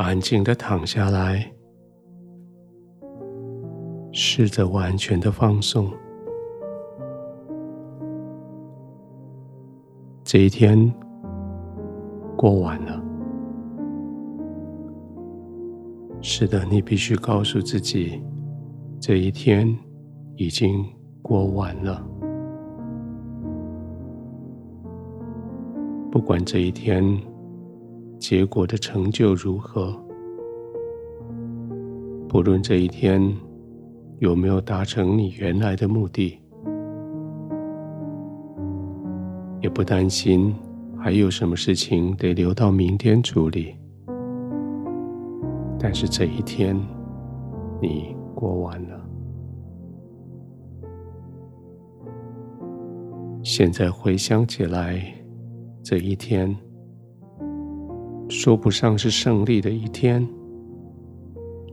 安静的躺下来，试着完全的放松。这一天过完了，是的，你必须告诉自己，这一天已经过完了。不管这一天结果的成就如何，不论这一天有没有达成你原来的目的。也不担心还有什么事情得留到明天处理，但是这一天你过完了。现在回想起来，这一天说不上是胜利的一天，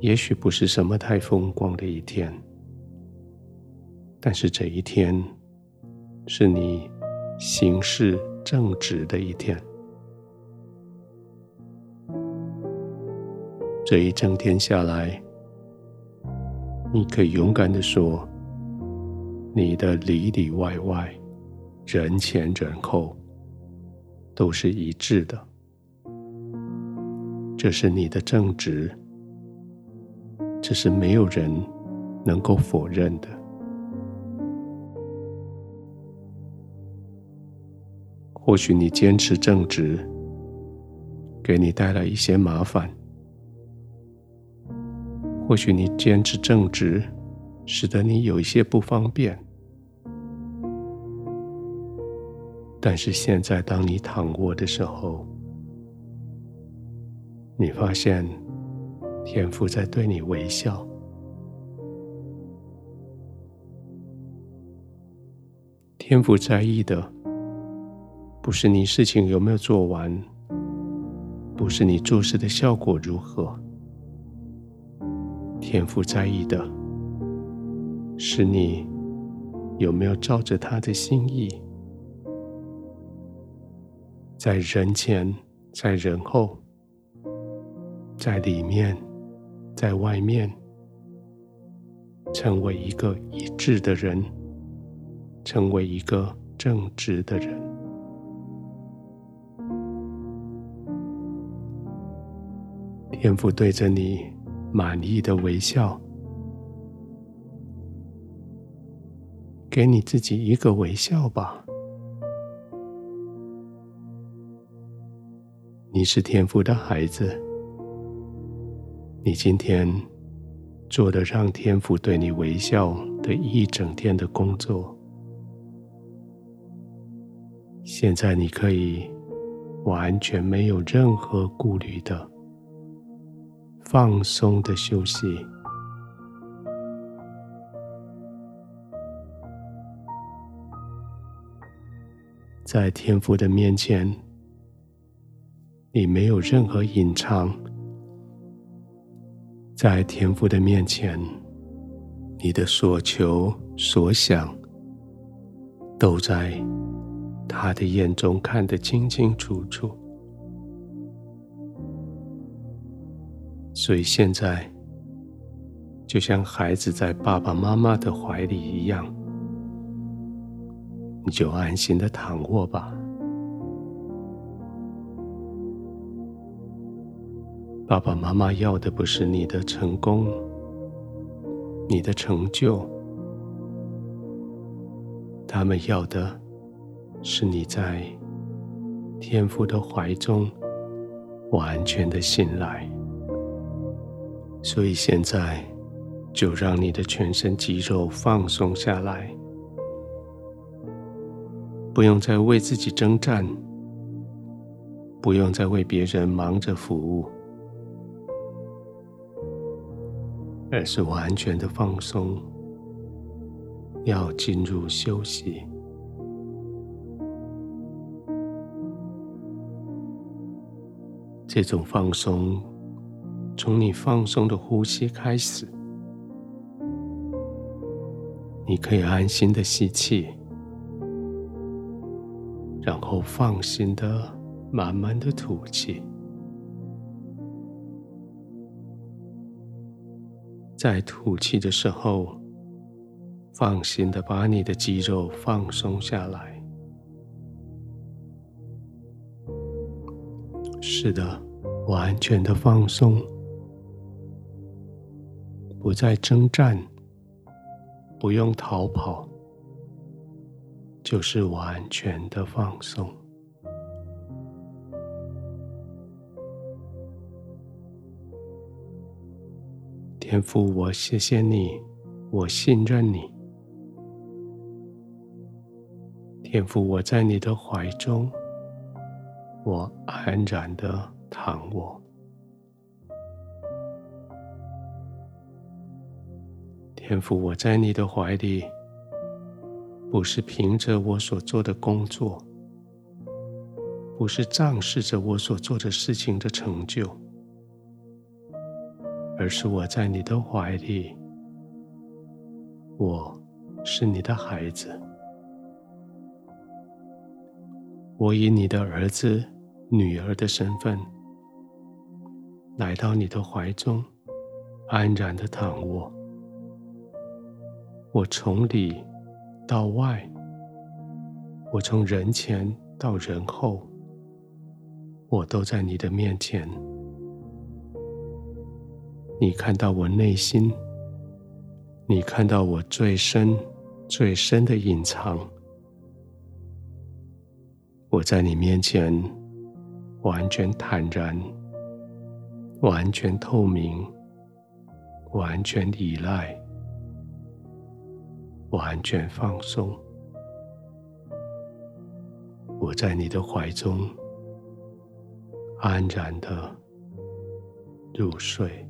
也许不是什么太风光的一天，但是这一天是你。行事正直的一天，这一整天下来，你可以勇敢的说，你的里里外外、人前人后都是一致的，这是你的正直，这是没有人能够否认的。或许你坚持正直，给你带来一些麻烦；或许你坚持正直，使得你有一些不方便。但是现在，当你躺卧的时候，你发现天父在对你微笑，天父在意的。不是你事情有没有做完，不是你做事的效果如何，天父在意的是你有没有照着他的心意，在人前，在人后，在里面，在外面，成为一个一致的人，成为一个正直的人。天父对着你满意的微笑，给你自己一个微笑吧。你是天父的孩子，你今天做的让天父对你微笑的一整天的工作，现在你可以完全没有任何顾虑的。放松的休息，在天父的面前，你没有任何隐藏；在天父的面前，你的所求所想，都在他的眼中看得清清楚楚。所以现在，就像孩子在爸爸妈妈的怀里一样，你就安心的躺卧吧。爸爸妈妈要的不是你的成功，你的成就，他们要的是你在天父的怀中完全的信赖。所以现在，就让你的全身肌肉放松下来，不用再为自己征战，不用再为别人忙着服务，而是完全的放松，要进入休息。这种放松。从你放松的呼吸开始，你可以安心的吸气，然后放心的慢慢的吐气。在吐气的时候，放心的把你的肌肉放松下来。是的，完全的放松，不再征战，不用逃跑，就是完全的放松。天父，我谢谢你，我信任你。天父，我在你的怀中，我安然的躺卧。天父，我在你的怀里，不是凭着我所做的工作，不是仗势着我所做的事情的成就。而是我在你的怀里，我是你的孩子，我以你的儿子、女儿的身份来到你的怀中，安然的躺卧。我从里到外，我从人前到人后，我都在你的面前。你看到我内心，你看到我最深、最深的隐藏。我在你面前完全坦然，完全透明，完全依赖，完全放松。我在你的怀中安然的入睡。